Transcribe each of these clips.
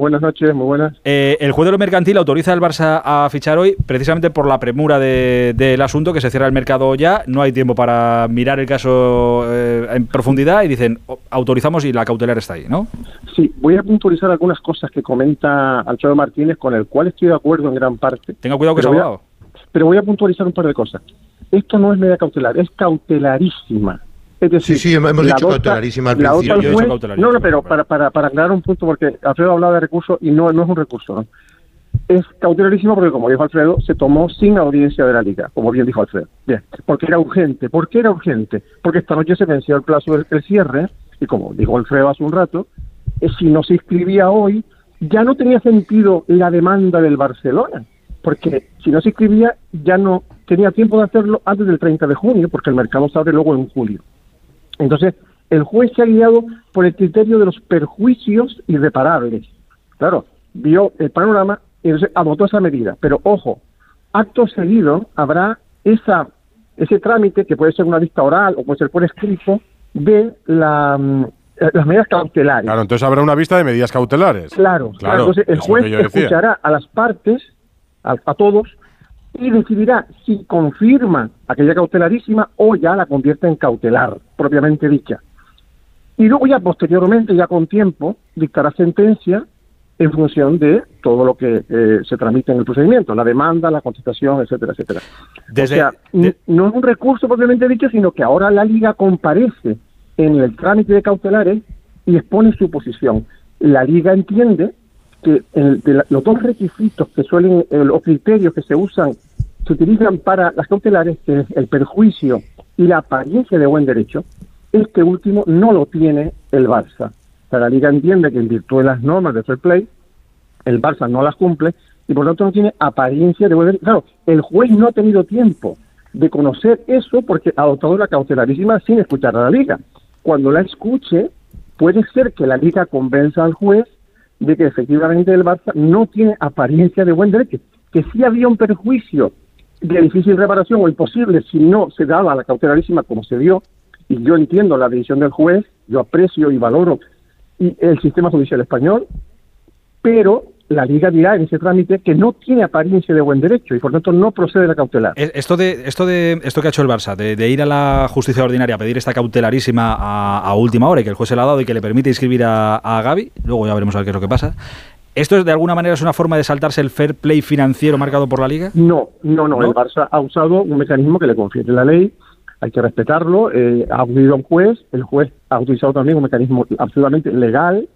Buenas noches, muy buenas. Eh, el juez de lo mercantil autoriza al Barça a fichar hoy precisamente por la premura del asunto, que se cierra el mercado ya, no hay tiempo para mirar el caso eh, en profundidad y dicen, autorizamos y la cautelar está ahí, ¿no? Sí, voy a puntualizar algunas cosas que comenta Alfredo Martínez, con el cual estoy de acuerdo en gran parte. Tenga cuidado que es abogado. Pero voy a puntualizar un par de cosas. Esto no es medida cautelar, es cautelarísima sí, sí, hemos dicho cautelarísima al principio. no, no, pero para, para, para aclarar un punto, porque Alfredo hablaba de recurso y no, no es un recurso. Es cautelarísimo porque, como dijo Alfredo, se tomó sin audiencia de la Liga, como bien dijo Alfredo. Bien, porque era urgente. ¿Por qué era urgente? Porque esta noche se venció el plazo del, cierre y, como dijo Alfredo hace un rato, eh, si no se inscribía hoy, ya no tenía sentido la demanda del Barcelona. Porque si no se inscribía, ya no tenía tiempo de hacerlo antes del 30 de junio, porque el mercado se abre luego en julio. Entonces, el juez se ha guiado por el criterio de los perjuicios irreparables. Claro, vio el panorama y entonces adoptó esa medida. Pero ojo, acto seguido habrá esa ese trámite, que puede ser una vista oral o puede ser por escrito, de la, mm, las medidas cautelares. Claro, entonces habrá una vista de medidas cautelares. Claro, claro. Entonces el juez escuchará a las partes, a todos, y decidirá si confirma aquella cautelarísima o ya la convierte en cautelar, propiamente dicha. Y luego ya posteriormente, ya con tiempo, dictará sentencia en función de todo lo que eh, se tramite en el procedimiento, la demanda, la contestación, etcétera, etcétera. o sea, no es un recurso propiamente dicho, sino que ahora la liga comparece en el trámite de cautelares y expone su posición. La liga entiende que los dos requisitos que suelen, eh, los criterios que se usan, se utilizan para las cautelares, que es el perjuicio y la apariencia de buen derecho, este último no lo tiene el Barça. la Liga entiende que en virtud de las normas de fair play, el Barça no las cumple y por lo tanto no tiene apariencia de buen derecho. Claro, el juez no ha tenido tiempo de conocer eso porque ha adoptado la cautelarísima sin escuchar a la Liga. Cuando la escuche, puede ser que la Liga convenza al juez de que efectivamente el Barça no tiene apariencia de buen derecho, que sí había un perjuicio de difícil reparación o imposible si no se daba la cautelarísima como se dio, y yo entiendo la decisión del juez, yo aprecio y valoro el sistema judicial español, pero la Liga dirá en ese trámite que no tiene apariencia de buen derecho y por tanto no procede la cautelar. Eh, esto de esto de esto que ha hecho el Barça, de, ir a la justicia ordinaria a pedir esta cautelarísima a, última hora y que el juez se la ha dado y que le permite inscribir a, a Gaby, luego ya veremos a ver qué es lo que pasa. ¿Esto es de alguna manera es una forma de saltarse el fair play financiero marcado por la Liga? No, no, no. El Barça ha usado un mecanismo que le confiere la ley, hay que respetarlo. Eh, ha acudido a un juez, el juez ha utilizado también un mecanismo absolutamente legal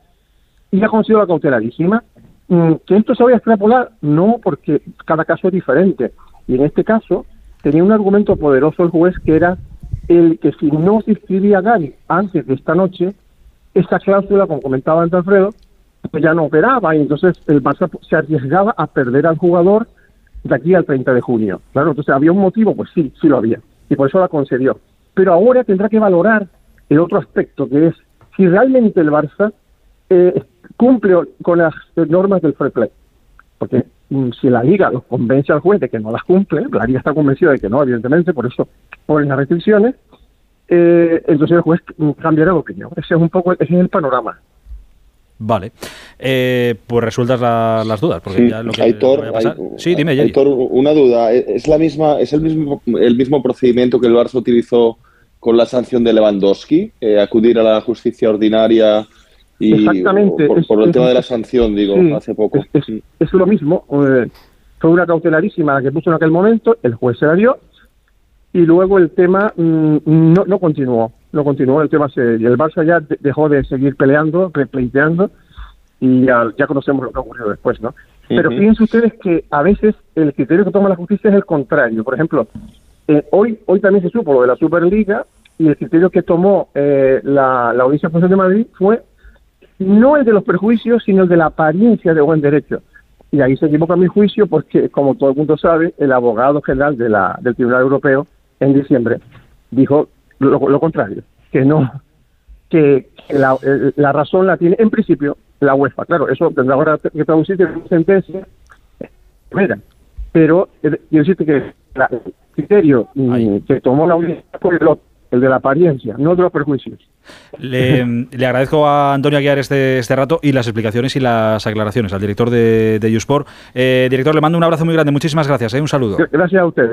y ha conseguido la cautelarísima Mm, ¿Que esto se vaya a extrapolar? No, porque cada caso es diferente. Y en este caso tenía un argumento poderoso el juez que era el que si no se inscribía Gary antes de esta noche, esa cláusula, como comentaba antes Alfredo, ya no operaba y entonces el Barça se arriesgaba a perder al jugador de aquí al 30 de junio. Claro, entonces había un motivo, pues sí, sí lo había. Y por eso la concedió. Pero ahora tendrá que valorar el otro aspecto, que es si realmente el Barça eh, cumple con las normas del fair play. Porque mm, si la liga los convence al juez de que no las cumple, la liga está convencida de que no, evidentemente, por eso ponen las restricciones, eh, entonces el juez cambiará de opinión. Ese es un poco ese es el panorama. Vale. Eh, pues resueltas las dudas. Porque ya lo que, Aitor, sí, dime, Aitor, una duda. ¿Es, la misma, ¿Es el mismo, el mismo procedimiento que el Barça utilizó con la sanción de Lewandowski? Eh, acudir a la justicia ordinaria Exactamente. Por, el tema de la sanción, digo, hace poco. Es, lo mismo. Eh, fue una cautelarísima la que puso en aquel momento, el juez se la dio y luego el tema mm, no, no continuó. No continuó, el tema se, y el Barça ya dejó de seguir peleando, repleiteando y ya, ya, conocemos lo que ocurrió después, ¿no? Pero fíjense ustedes que a veces el criterio que toma la justicia es el contrario. Por ejemplo, eh, hoy, hoy también se supo lo de la Superliga y el criterio que tomó eh, la, la Audiencia Nacional de Madrid fue no el de los perjuicios, sino el de la apariencia de buen derecho. Y ahí se equivoca mi juicio porque, como todo el mundo sabe, el abogado general de la, del Tribunal Europeo en diciembre dijo lo, contrario, que no, que la, la, razón la tiene en principio la UEFA. Claro, eso tendrá ahora que traducirse en una sentencia pero quiero decirte que el criterio mm, que tomó la audiencia fue el el de la apariencia, no de los perjuicios. Le, agradezco a Antonio Aguiar este, este rato y las explicaciones y las aclaraciones al director de, de. Eh, director, le mando un abrazo muy grande. Muchísimas gracias. Eh, un saludo. Gracias a ustedes.